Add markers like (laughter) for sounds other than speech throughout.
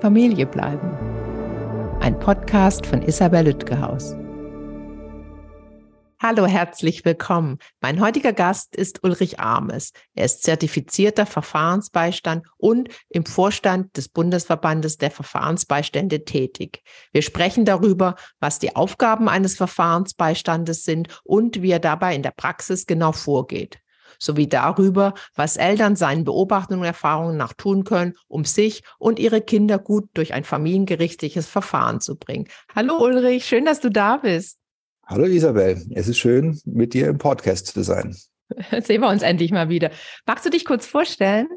Familie bleiben. Ein Podcast von Isabel Lütgehaus. Hallo, herzlich willkommen. Mein heutiger Gast ist Ulrich Armes. Er ist zertifizierter Verfahrensbeistand und im Vorstand des Bundesverbandes der Verfahrensbeistände tätig. Wir sprechen darüber, was die Aufgaben eines Verfahrensbeistandes sind und wie er dabei in der Praxis genau vorgeht sowie darüber, was Eltern seinen Beobachtungen und Erfahrungen nach tun können, um sich und ihre Kinder gut durch ein familiengerichtliches Verfahren zu bringen. Hallo Ulrich, schön, dass du da bist. Hallo Isabel, es ist schön, mit dir im Podcast zu sein. (laughs) Sehen wir uns endlich mal wieder. Magst du dich kurz vorstellen?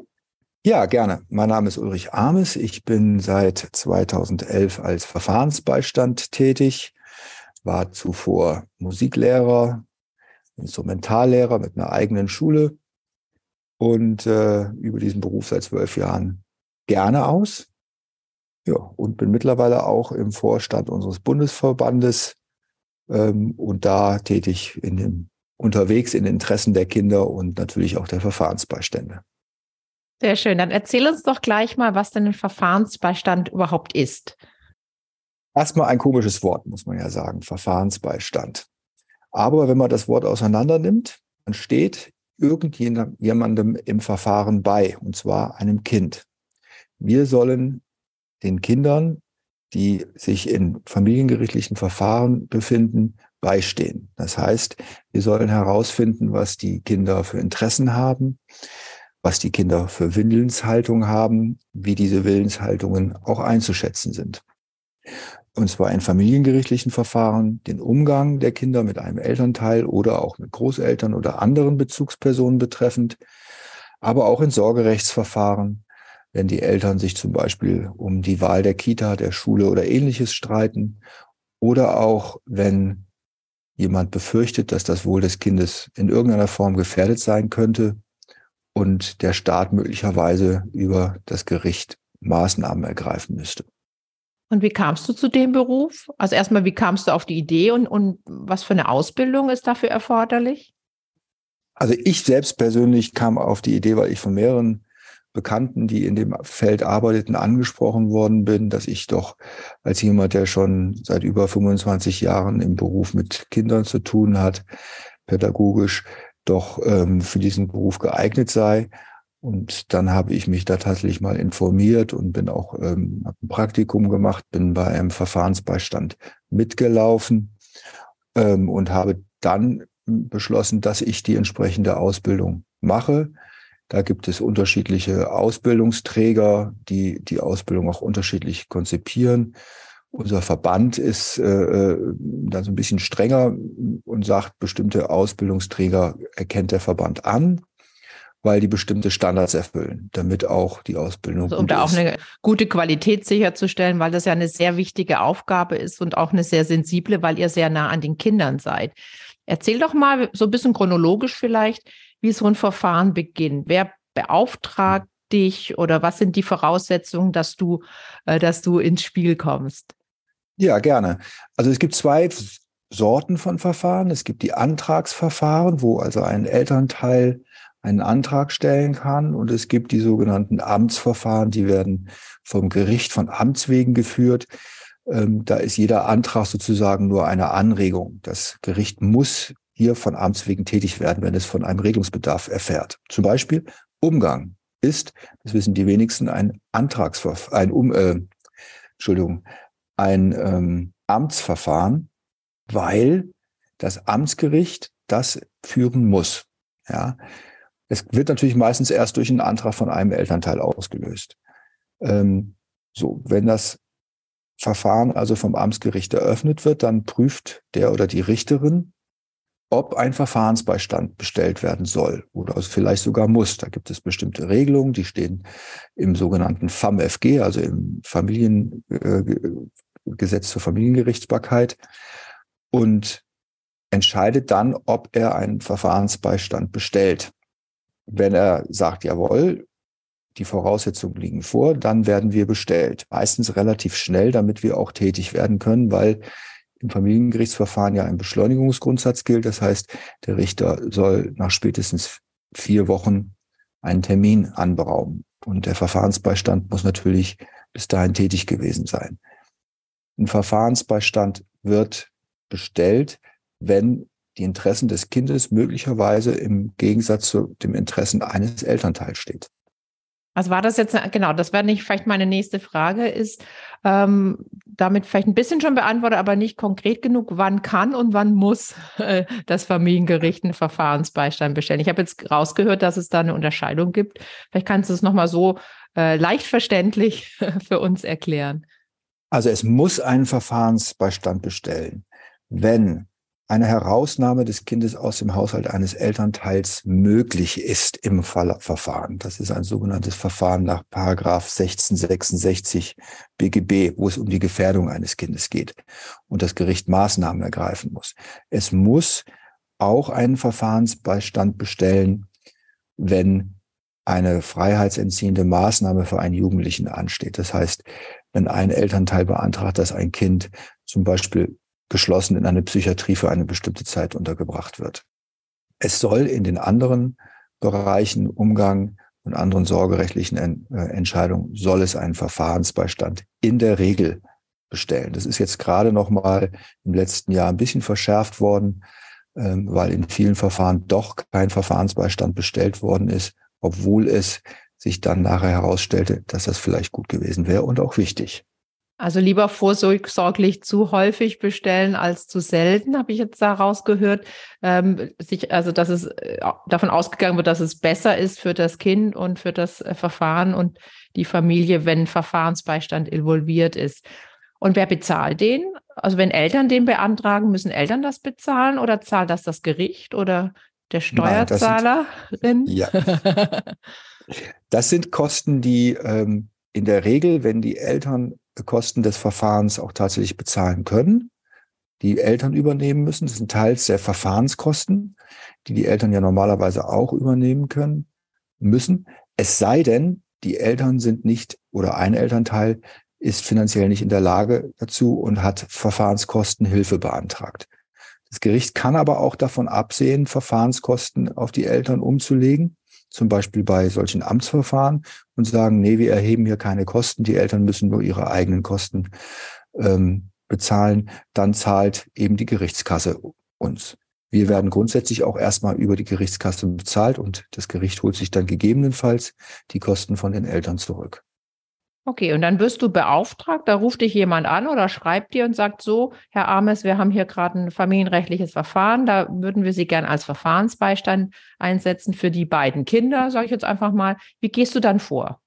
Ja, gerne. Mein Name ist Ulrich Armes. Ich bin seit 2011 als Verfahrensbeistand tätig, war zuvor Musiklehrer, Instrumentallehrer mit einer eigenen Schule und äh, über diesen Beruf seit zwölf Jahren gerne aus. Ja, und bin mittlerweile auch im Vorstand unseres Bundesverbandes ähm, und da tätig in dem, unterwegs in den Interessen der Kinder und natürlich auch der Verfahrensbeistände. Sehr schön. Dann erzähl uns doch gleich mal, was denn ein Verfahrensbeistand überhaupt ist. Erstmal ein komisches Wort, muss man ja sagen, Verfahrensbeistand. Aber wenn man das Wort auseinander nimmt, dann steht irgendjemandem im Verfahren bei, und zwar einem Kind. Wir sollen den Kindern, die sich in familiengerichtlichen Verfahren befinden, beistehen. Das heißt, wir sollen herausfinden, was die Kinder für Interessen haben, was die Kinder für Willenshaltung haben, wie diese Willenshaltungen auch einzuschätzen sind und zwar in familiengerichtlichen Verfahren, den Umgang der Kinder mit einem Elternteil oder auch mit Großeltern oder anderen Bezugspersonen betreffend, aber auch in Sorgerechtsverfahren, wenn die Eltern sich zum Beispiel um die Wahl der Kita, der Schule oder ähnliches streiten oder auch wenn jemand befürchtet, dass das Wohl des Kindes in irgendeiner Form gefährdet sein könnte und der Staat möglicherweise über das Gericht Maßnahmen ergreifen müsste. Und wie kamst du zu dem Beruf? Also erstmal, wie kamst du auf die Idee und, und was für eine Ausbildung ist dafür erforderlich? Also ich selbst persönlich kam auf die Idee, weil ich von mehreren Bekannten, die in dem Feld arbeiteten, angesprochen worden bin, dass ich doch als jemand, der schon seit über 25 Jahren im Beruf mit Kindern zu tun hat, pädagogisch, doch ähm, für diesen Beruf geeignet sei und dann habe ich mich da tatsächlich mal informiert und bin auch ähm, ein Praktikum gemacht, bin bei einem Verfahrensbeistand mitgelaufen ähm, und habe dann beschlossen, dass ich die entsprechende Ausbildung mache. Da gibt es unterschiedliche Ausbildungsträger, die die Ausbildung auch unterschiedlich konzipieren. Unser Verband ist äh, äh dann so ein bisschen strenger und sagt, bestimmte Ausbildungsträger erkennt der Verband an weil die bestimmte Standards erfüllen, damit auch die Ausbildung. Also, um da auch eine gute Qualität sicherzustellen, weil das ja eine sehr wichtige Aufgabe ist und auch eine sehr sensible, weil ihr sehr nah an den Kindern seid. Erzähl doch mal so ein bisschen chronologisch vielleicht, wie so ein Verfahren beginnt. Wer beauftragt dich oder was sind die Voraussetzungen, dass du, äh, dass du ins Spiel kommst? Ja, gerne. Also es gibt zwei Sorten von Verfahren. Es gibt die Antragsverfahren, wo also ein Elternteil einen Antrag stellen kann. Und es gibt die sogenannten Amtsverfahren, die werden vom Gericht von Amts wegen geführt. Ähm, da ist jeder Antrag sozusagen nur eine Anregung. Das Gericht muss hier von Amts wegen tätig werden, wenn es von einem Regelungsbedarf erfährt. Zum Beispiel Umgang ist, das wissen die wenigsten, ein Antragsverfahren, ein um, äh, Entschuldigung, ein ähm, Amtsverfahren, weil das Amtsgericht das führen muss. Ja, es wird natürlich meistens erst durch einen Antrag von einem Elternteil ausgelöst. Ähm, so, wenn das Verfahren also vom Amtsgericht eröffnet wird, dann prüft der oder die Richterin, ob ein Verfahrensbeistand bestellt werden soll oder vielleicht sogar muss. Da gibt es bestimmte Regelungen, die stehen im sogenannten FAMFG, also im Familiengesetz äh, zur Familiengerichtsbarkeit und entscheidet dann, ob er einen Verfahrensbeistand bestellt. Wenn er sagt, jawohl, die Voraussetzungen liegen vor, dann werden wir bestellt. Meistens relativ schnell, damit wir auch tätig werden können, weil im Familiengerichtsverfahren ja ein Beschleunigungsgrundsatz gilt. Das heißt, der Richter soll nach spätestens vier Wochen einen Termin anberaumen. Und der Verfahrensbeistand muss natürlich bis dahin tätig gewesen sein. Ein Verfahrensbeistand wird bestellt, wenn die Interessen des Kindes möglicherweise im Gegensatz zu dem Interessen eines Elternteils steht. Also war das jetzt, genau, das wäre nicht vielleicht meine nächste Frage, ist ähm, damit vielleicht ein bisschen schon beantwortet, aber nicht konkret genug, wann kann und wann muss äh, das Familiengericht einen Verfahrensbeistand bestellen. Ich habe jetzt rausgehört, dass es da eine Unterscheidung gibt. Vielleicht kannst du es nochmal so äh, leicht verständlich (laughs) für uns erklären. Also es muss einen Verfahrensbeistand bestellen, wenn eine Herausnahme des Kindes aus dem Haushalt eines Elternteils möglich ist im Verfahren. Das ist ein sogenanntes Verfahren nach Paragraph 1666 BGB, wo es um die Gefährdung eines Kindes geht und das Gericht Maßnahmen ergreifen muss. Es muss auch einen Verfahrensbeistand bestellen, wenn eine freiheitsentziehende Maßnahme für einen Jugendlichen ansteht. Das heißt, wenn ein Elternteil beantragt, dass ein Kind zum Beispiel geschlossen in eine Psychiatrie für eine bestimmte Zeit untergebracht wird. Es soll in den anderen Bereichen Umgang und anderen sorgerechtlichen äh, Entscheidungen soll es einen Verfahrensbeistand in der Regel bestellen. Das ist jetzt gerade noch mal im letzten Jahr ein bisschen verschärft worden, ähm, weil in vielen Verfahren doch kein Verfahrensbeistand bestellt worden ist, obwohl es sich dann nachher herausstellte, dass das vielleicht gut gewesen wäre und auch wichtig. Also lieber vorsorglich zu häufig bestellen als zu selten, habe ich jetzt daraus gehört. Ähm, sich, also dass es äh, davon ausgegangen wird, dass es besser ist für das Kind und für das äh, Verfahren und die Familie, wenn Verfahrensbeistand involviert ist. Und wer bezahlt den? Also wenn Eltern den beantragen, müssen Eltern das bezahlen oder zahlt das das Gericht oder der Steuerzahlerin? Nein, das sind, ja. (laughs) das sind Kosten, die ähm, in der Regel, wenn die Eltern Kosten des Verfahrens auch tatsächlich bezahlen können, die Eltern übernehmen müssen. Das sind teils der Verfahrenskosten, die die Eltern ja normalerweise auch übernehmen können, müssen. Es sei denn, die Eltern sind nicht oder ein Elternteil ist finanziell nicht in der Lage dazu und hat Verfahrenskostenhilfe beantragt. Das Gericht kann aber auch davon absehen, Verfahrenskosten auf die Eltern umzulegen zum Beispiel bei solchen Amtsverfahren und sagen, nee, wir erheben hier keine Kosten, die Eltern müssen nur ihre eigenen Kosten ähm, bezahlen, dann zahlt eben die Gerichtskasse uns. Wir werden grundsätzlich auch erstmal über die Gerichtskasse bezahlt und das Gericht holt sich dann gegebenenfalls die Kosten von den Eltern zurück. Okay, und dann wirst du beauftragt, da ruft dich jemand an oder schreibt dir und sagt so, Herr Ames, wir haben hier gerade ein familienrechtliches Verfahren, da würden wir Sie gern als Verfahrensbeistand einsetzen für die beiden Kinder, sage ich jetzt einfach mal. Wie gehst du dann vor?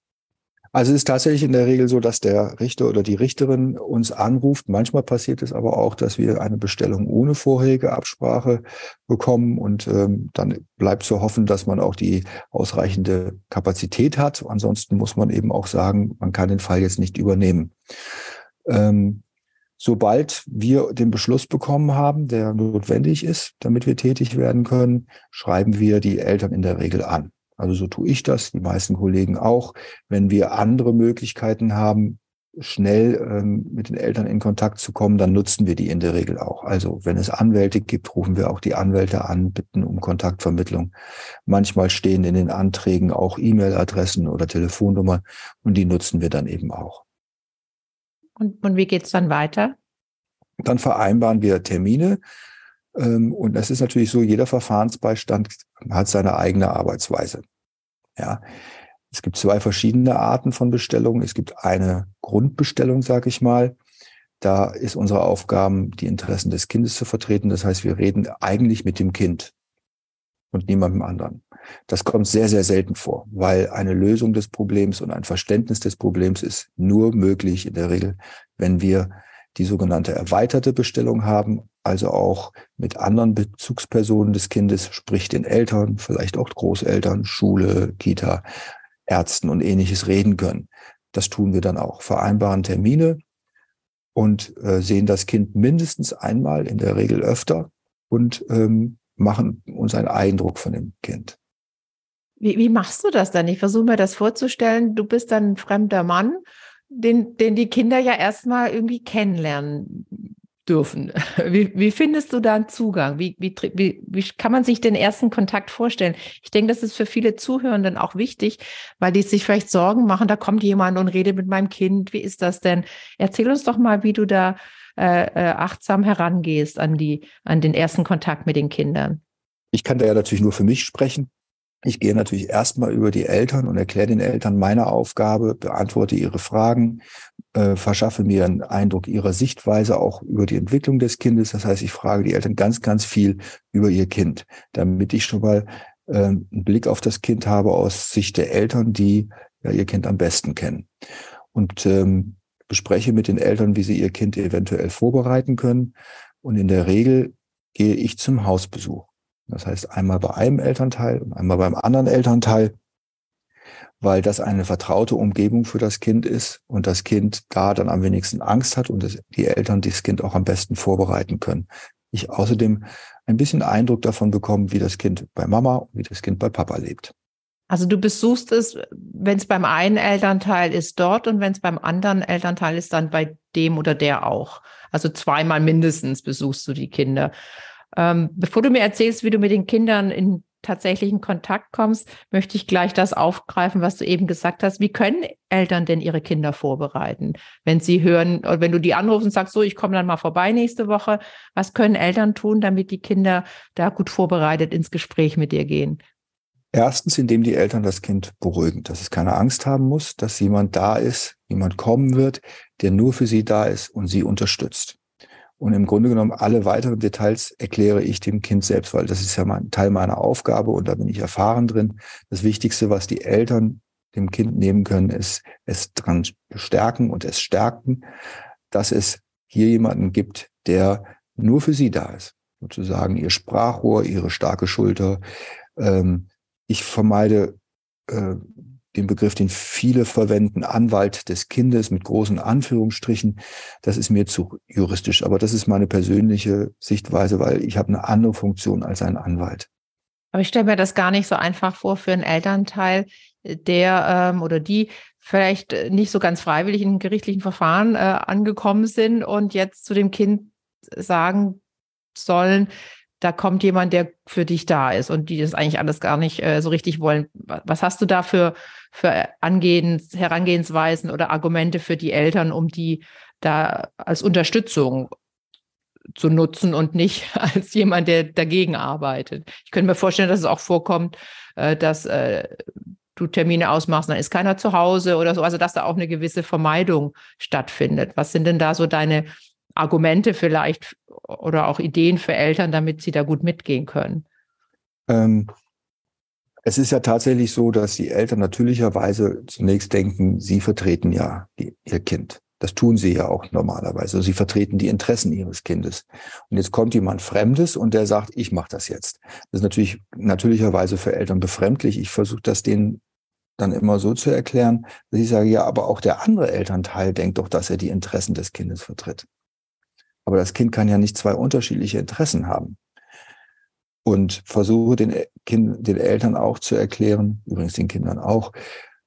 Also es ist tatsächlich in der Regel so, dass der Richter oder die Richterin uns anruft. Manchmal passiert es aber auch, dass wir eine Bestellung ohne vorherige Absprache bekommen und ähm, dann bleibt zu hoffen, dass man auch die ausreichende Kapazität hat. Ansonsten muss man eben auch sagen, man kann den Fall jetzt nicht übernehmen. Ähm, sobald wir den Beschluss bekommen haben, der notwendig ist, damit wir tätig werden können, schreiben wir die Eltern in der Regel an. Also so tue ich das, die meisten Kollegen auch. Wenn wir andere Möglichkeiten haben, schnell ähm, mit den Eltern in Kontakt zu kommen, dann nutzen wir die in der Regel auch. Also wenn es Anwälte gibt, rufen wir auch die Anwälte an, bitten um Kontaktvermittlung. Manchmal stehen in den Anträgen auch E-Mail-Adressen oder Telefonnummern und die nutzen wir dann eben auch. Und, und wie geht's dann weiter? Dann vereinbaren wir Termine. Ähm, und das ist natürlich so, jeder Verfahrensbeistand hat seine eigene Arbeitsweise. Ja. Es gibt zwei verschiedene Arten von Bestellungen. Es gibt eine Grundbestellung, sage ich mal. Da ist unsere Aufgabe, die Interessen des Kindes zu vertreten. Das heißt, wir reden eigentlich mit dem Kind und niemandem anderen. Das kommt sehr, sehr selten vor, weil eine Lösung des Problems und ein Verständnis des Problems ist nur möglich in der Regel, wenn wir die sogenannte erweiterte Bestellung haben, also auch mit anderen Bezugspersonen des Kindes, sprich den Eltern, vielleicht auch Großeltern, Schule, Kita, Ärzten und ähnliches reden können. Das tun wir dann auch. Vereinbaren Termine und äh, sehen das Kind mindestens einmal, in der Regel öfter und ähm, machen uns einen Eindruck von dem Kind. Wie, wie machst du das dann? Ich versuche mir das vorzustellen. Du bist dann ein fremder Mann den, den die Kinder ja erstmal irgendwie kennenlernen dürfen. (laughs) Wie, wie findest du da einen Zugang? Wie, wie, wie, wie kann man sich den ersten Kontakt vorstellen? Ich denke, das ist für viele Zuhörenden auch wichtig, weil die sich vielleicht Sorgen machen, da kommt jemand und redet mit meinem Kind. Wie ist das denn? Erzähl uns doch mal, wie du da äh, äh, achtsam herangehst an, die, an den ersten Kontakt mit den Kindern. Ich kann da ja natürlich nur für mich sprechen. Ich gehe natürlich erstmal über die Eltern und erkläre den Eltern meine Aufgabe, beantworte ihre Fragen, äh, verschaffe mir einen Eindruck ihrer Sichtweise auch über die Entwicklung des Kindes. Das heißt, ich frage die Eltern ganz, ganz viel über ihr Kind, damit ich schon mal äh, einen Blick auf das Kind habe aus Sicht der Eltern, die ja ihr Kind am besten kennen. Und ähm, bespreche mit den Eltern, wie sie ihr Kind eventuell vorbereiten können. Und in der Regel gehe ich zum Hausbesuch. Das heißt einmal bei einem Elternteil und einmal beim anderen Elternteil, weil das eine vertraute Umgebung für das Kind ist und das Kind da dann am wenigsten Angst hat und die Eltern das Kind auch am besten vorbereiten können. Ich außerdem ein bisschen Eindruck davon bekomme, wie das Kind bei Mama und wie das Kind bei Papa lebt. Also du besuchst es, wenn es beim einen Elternteil ist, dort und wenn es beim anderen Elternteil ist, dann bei dem oder der auch. Also zweimal mindestens besuchst du die Kinder. Ähm, bevor du mir erzählst, wie du mit den Kindern in tatsächlichen Kontakt kommst, möchte ich gleich das aufgreifen, was du eben gesagt hast. Wie können Eltern denn ihre Kinder vorbereiten, wenn sie hören, oder wenn du die anrufst und sagst, so, ich komme dann mal vorbei nächste Woche. Was können Eltern tun, damit die Kinder da gut vorbereitet ins Gespräch mit dir gehen? Erstens, indem die Eltern das Kind beruhigen, dass es keine Angst haben muss, dass jemand da ist, jemand kommen wird, der nur für sie da ist und sie unterstützt. Und im Grunde genommen alle weiteren Details erkläre ich dem Kind selbst, weil das ist ja mein Teil meiner Aufgabe und da bin ich erfahren drin. Das Wichtigste, was die Eltern dem Kind nehmen können, ist es dran bestärken und es stärken, dass es hier jemanden gibt, der nur für sie da ist. Sozusagen ihr Sprachrohr, ihre starke Schulter. Ähm, ich vermeide äh, den Begriff, den viele verwenden, Anwalt des Kindes mit großen Anführungsstrichen. Das ist mir zu juristisch, aber das ist meine persönliche Sichtweise, weil ich habe eine andere Funktion als ein Anwalt. Aber ich stelle mir das gar nicht so einfach vor für einen Elternteil, der ähm, oder die vielleicht nicht so ganz freiwillig in gerichtlichen Verfahren äh, angekommen sind und jetzt zu dem Kind sagen sollen, da kommt jemand, der für dich da ist und die das eigentlich alles gar nicht äh, so richtig wollen. Was hast du da für, für Angehens, Herangehensweisen oder Argumente für die Eltern, um die da als Unterstützung zu nutzen und nicht (laughs) als jemand, der dagegen arbeitet? Ich könnte mir vorstellen, dass es auch vorkommt, äh, dass äh, du Termine ausmachst, dann ist keiner zu Hause oder so, also dass da auch eine gewisse Vermeidung stattfindet. Was sind denn da so deine Argumente vielleicht oder auch Ideen für Eltern, damit sie da gut mitgehen können? Ähm, es ist ja tatsächlich so, dass die Eltern natürlicherweise zunächst denken, sie vertreten ja die, ihr Kind. Das tun sie ja auch normalerweise. Sie vertreten die Interessen ihres Kindes. Und jetzt kommt jemand Fremdes und der sagt, ich mache das jetzt. Das ist natürlich natürlicherweise für Eltern befremdlich. Ich versuche das denen dann immer so zu erklären, dass ich sage, ja, aber auch der andere Elternteil denkt doch, dass er die Interessen des Kindes vertritt. Aber das Kind kann ja nicht zwei unterschiedliche Interessen haben. Und versuche den, kind, den Eltern auch zu erklären, übrigens den Kindern auch,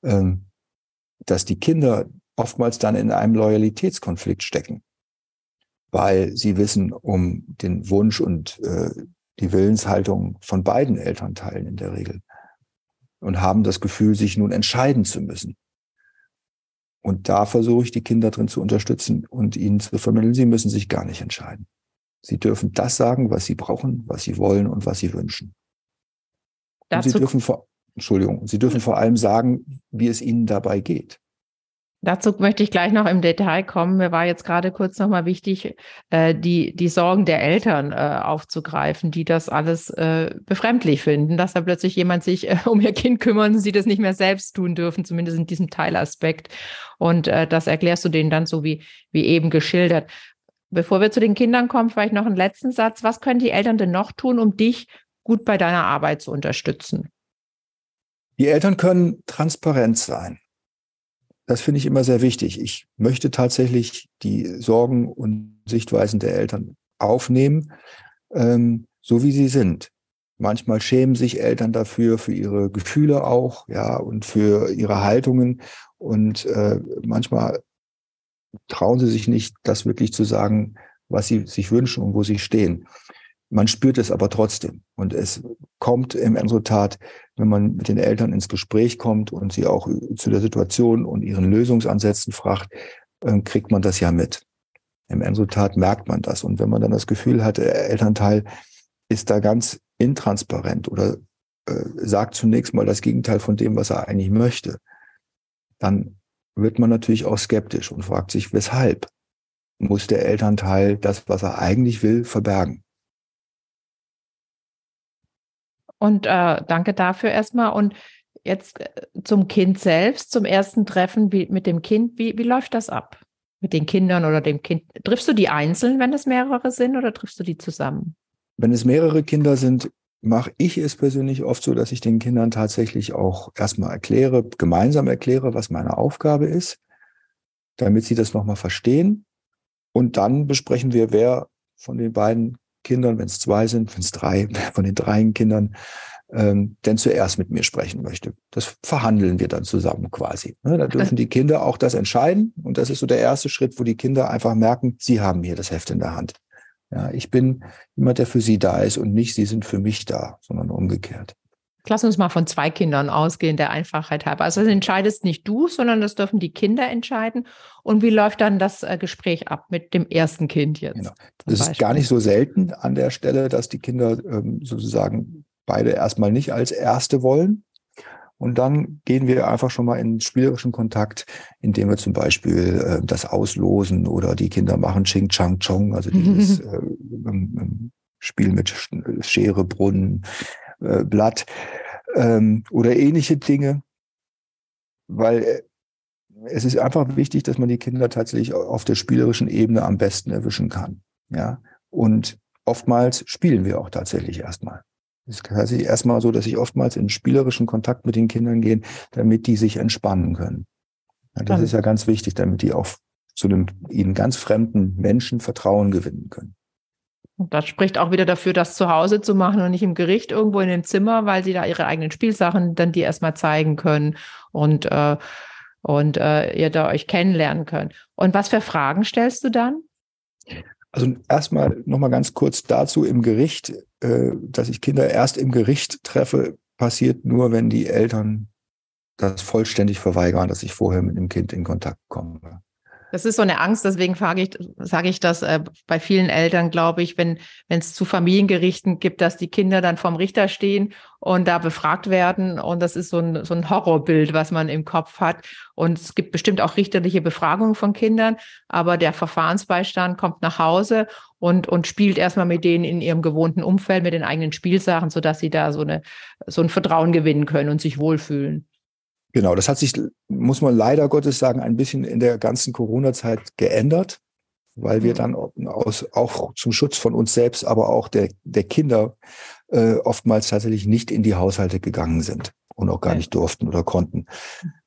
ähm, dass die Kinder oftmals dann in einem Loyalitätskonflikt stecken, weil sie wissen um den Wunsch und äh, die Willenshaltung von beiden Elternteilen in der Regel und haben das Gefühl, sich nun entscheiden zu müssen. Und da versuche ich die Kinder drin zu unterstützen und ihnen zu vermitteln, sie müssen sich gar nicht entscheiden. Sie dürfen das sagen, was sie brauchen, was sie wollen und was sie wünschen. Und sie dürfen vor, Entschuldigung, sie dürfen vor allem sagen, wie es ihnen dabei geht. Dazu möchte ich gleich noch im Detail kommen. Mir war jetzt gerade kurz nochmal wichtig, äh, die, die Sorgen der Eltern äh, aufzugreifen, die das alles äh, befremdlich finden, dass da plötzlich jemand sich äh, um ihr Kind kümmert und sie das nicht mehr selbst tun dürfen, zumindest in diesem Teilaspekt. Und äh, das erklärst du denen dann so wie, wie eben geschildert. Bevor wir zu den Kindern kommen, vielleicht noch einen letzten Satz. Was können die Eltern denn noch tun, um dich gut bei deiner Arbeit zu unterstützen? Die Eltern können transparent sein. Das finde ich immer sehr wichtig. Ich möchte tatsächlich die Sorgen und Sichtweisen der Eltern aufnehmen, ähm, so wie sie sind. Manchmal schämen sich Eltern dafür, für ihre Gefühle auch, ja, und für ihre Haltungen. Und äh, manchmal trauen sie sich nicht, das wirklich zu sagen, was sie sich wünschen und wo sie stehen. Man spürt es aber trotzdem. Und es kommt im Resultat, wenn man mit den Eltern ins Gespräch kommt und sie auch zu der Situation und ihren Lösungsansätzen fragt, ähm, kriegt man das ja mit. Im Resultat merkt man das. Und wenn man dann das Gefühl hat, der Elternteil ist da ganz intransparent oder äh, sagt zunächst mal das Gegenteil von dem, was er eigentlich möchte, dann wird man natürlich auch skeptisch und fragt sich, weshalb muss der Elternteil das, was er eigentlich will, verbergen. Und äh, danke dafür erstmal. Und jetzt äh, zum Kind selbst, zum ersten Treffen wie, mit dem Kind. Wie, wie läuft das ab? Mit den Kindern oder dem Kind? Triffst du die einzeln, wenn es mehrere sind, oder triffst du die zusammen? Wenn es mehrere Kinder sind, mache ich es persönlich oft so, dass ich den Kindern tatsächlich auch erstmal erkläre, gemeinsam erkläre, was meine Aufgabe ist, damit sie das nochmal verstehen. Und dann besprechen wir, wer von den beiden Kindern, wenn es zwei sind, wenn es drei, (laughs) von den dreien Kindern, ähm, denn zuerst mit mir sprechen möchte. Das verhandeln wir dann zusammen quasi. Ne, da dürfen die Kinder auch das entscheiden. Und das ist so der erste Schritt, wo die Kinder einfach merken, sie haben hier das Heft in der Hand. Ja, ich bin jemand, der für sie da ist und nicht sie sind für mich da, sondern umgekehrt. Lass uns mal von zwei Kindern ausgehen, der Einfachheit halber. Also das entscheidest nicht du, sondern das dürfen die Kinder entscheiden. Und wie läuft dann das äh, Gespräch ab mit dem ersten Kind jetzt? Genau. Das ist gar nicht so selten an der Stelle, dass die Kinder ähm, sozusagen beide erstmal nicht als Erste wollen. Und dann gehen wir einfach schon mal in spielerischen Kontakt, indem wir zum Beispiel äh, das auslosen oder die Kinder machen Ching Chang Chong, also (laughs) dieses äh, Spiel mit Schere, Brunnen, äh, Blatt ähm, oder ähnliche Dinge, weil äh, es ist einfach wichtig, dass man die Kinder tatsächlich auf der spielerischen Ebene am besten erwischen kann. Ja, und oftmals spielen wir auch tatsächlich erstmal. Es ist tatsächlich erstmal so, dass ich oftmals in spielerischen Kontakt mit den Kindern gehe, damit die sich entspannen können. Ja, das ist ja ganz wichtig, damit die auch zu einem ihnen ganz fremden Menschen Vertrauen gewinnen können. Und das spricht auch wieder dafür, das zu Hause zu machen und nicht im Gericht irgendwo in dem Zimmer, weil sie da ihre eigenen Spielsachen dann die erstmal zeigen können und, äh, und äh, ihr da euch kennenlernen könnt. Und was für Fragen stellst du dann? Also erstmal nochmal ganz kurz dazu im Gericht, äh, dass ich Kinder erst im Gericht treffe, passiert nur, wenn die Eltern das vollständig verweigern, dass ich vorher mit dem Kind in Kontakt komme. Das ist so eine Angst, deswegen frage ich, sage ich das äh, bei vielen Eltern, glaube ich, wenn es zu Familiengerichten gibt, dass die Kinder dann vorm Richter stehen und da befragt werden. Und das ist so ein, so ein Horrorbild, was man im Kopf hat. Und es gibt bestimmt auch richterliche Befragungen von Kindern, aber der Verfahrensbeistand kommt nach Hause und, und spielt erstmal mit denen in ihrem gewohnten Umfeld, mit den eigenen Spielsachen, sodass sie da so, eine, so ein Vertrauen gewinnen können und sich wohlfühlen. Genau, das hat sich, muss man leider Gottes sagen, ein bisschen in der ganzen Corona-Zeit geändert, weil wir mhm. dann aus, auch zum Schutz von uns selbst, aber auch der, der Kinder äh, oftmals tatsächlich nicht in die Haushalte gegangen sind und auch gar nicht durften oder konnten.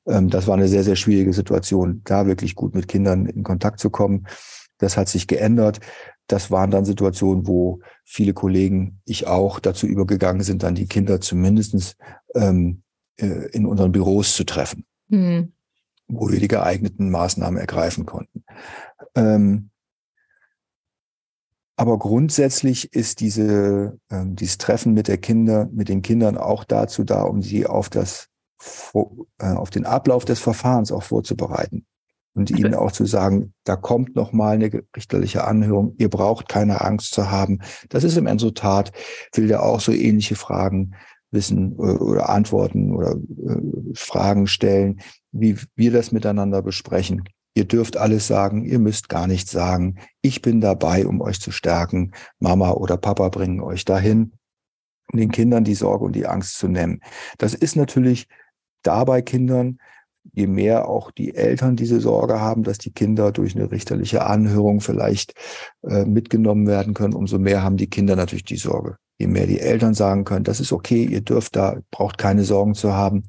Ähm, das war eine sehr, sehr schwierige Situation, da wirklich gut mit Kindern in Kontakt zu kommen. Das hat sich geändert. Das waren dann Situationen, wo viele Kollegen, ich auch, dazu übergegangen sind, dann die Kinder zumindestens ähm, äh, in unseren Büros zu treffen, mhm. wo wir die geeigneten Maßnahmen ergreifen konnten. Ähm, aber grundsätzlich ist diese, äh, dieses Treffen mit der Kinder, mit den Kindern auch dazu da, um sie auf das, äh, auf den Ablauf des Verfahrens auch vorzubereiten und ihnen auch zu sagen, da kommt noch mal eine richterliche Anhörung. Ihr braucht keine Angst zu haben. Das ist im Resultat, will der auch so ähnliche Fragen wissen äh, oder Antworten oder äh, Fragen stellen, wie wir das miteinander besprechen. Ihr dürft alles sagen, ihr müsst gar nichts sagen. Ich bin dabei, um euch zu stärken. Mama oder Papa bringen euch dahin, den Kindern die Sorge und die Angst zu nehmen. Das ist natürlich dabei Kindern, je mehr auch die Eltern diese Sorge haben, dass die Kinder durch eine richterliche Anhörung vielleicht äh, mitgenommen werden können, umso mehr haben die Kinder natürlich die Sorge je mehr die Eltern sagen können, das ist okay, ihr dürft da, braucht keine Sorgen zu haben.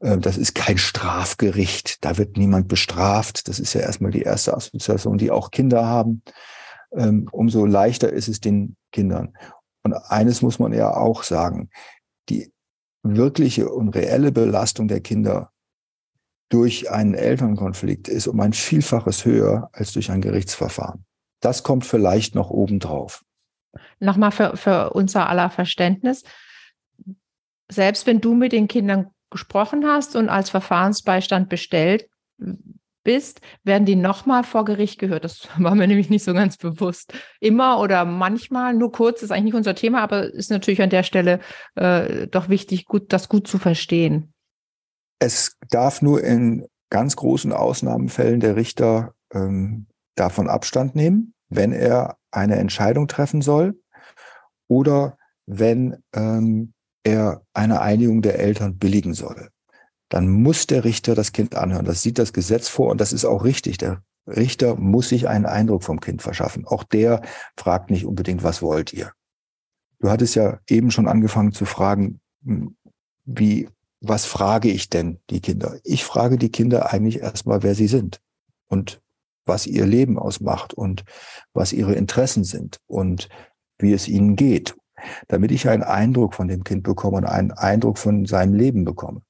Ähm, das ist kein Strafgericht, da wird niemand bestraft. Das ist ja erstmal die erste Assoziation, die auch Kinder haben. Ähm, umso leichter ist es den Kindern. Und eines muss man ja auch sagen, die wirkliche und reelle Belastung der Kinder durch einen Elternkonflikt ist um ein Vielfaches höher als durch ein Gerichtsverfahren. Das kommt vielleicht noch obendrauf. Nochmal für, für unser aller Verständnis. Selbst wenn du mit den Kindern gesprochen hast und als Verfahrensbeistand bestellt bist, werden die nochmal vor Gericht gehört. Das (laughs) war mir nämlich nicht so ganz bewusst. Immer oder manchmal, nur kurz, ist eigentlich nicht unser Thema, aber ist natürlich an der Stelle äh, doch wichtig, gut, das gut zu verstehen. Es darf nur in ganz großen Ausnahmefällen der Richter ähm, davon Abstand nehmen, wenn er eine Entscheidung treffen soll oder wenn ähm, er eine Einigung der Eltern billigen soll. Dann muss der Richter das Kind anhören. Das sieht das Gesetz vor und das ist auch richtig. Der Richter muss sich einen Eindruck vom Kind verschaffen. Auch der fragt nicht unbedingt, was wollt ihr? Du hattest ja eben schon angefangen zu fragen, hm, wie, was frage ich denn die Kinder? Ich frage die Kinder eigentlich erstmal, wer sie sind und was ihr Leben ausmacht und was ihre Interessen sind und wie es ihnen geht, damit ich einen Eindruck von dem Kind bekomme und einen Eindruck von seinem Leben bekomme.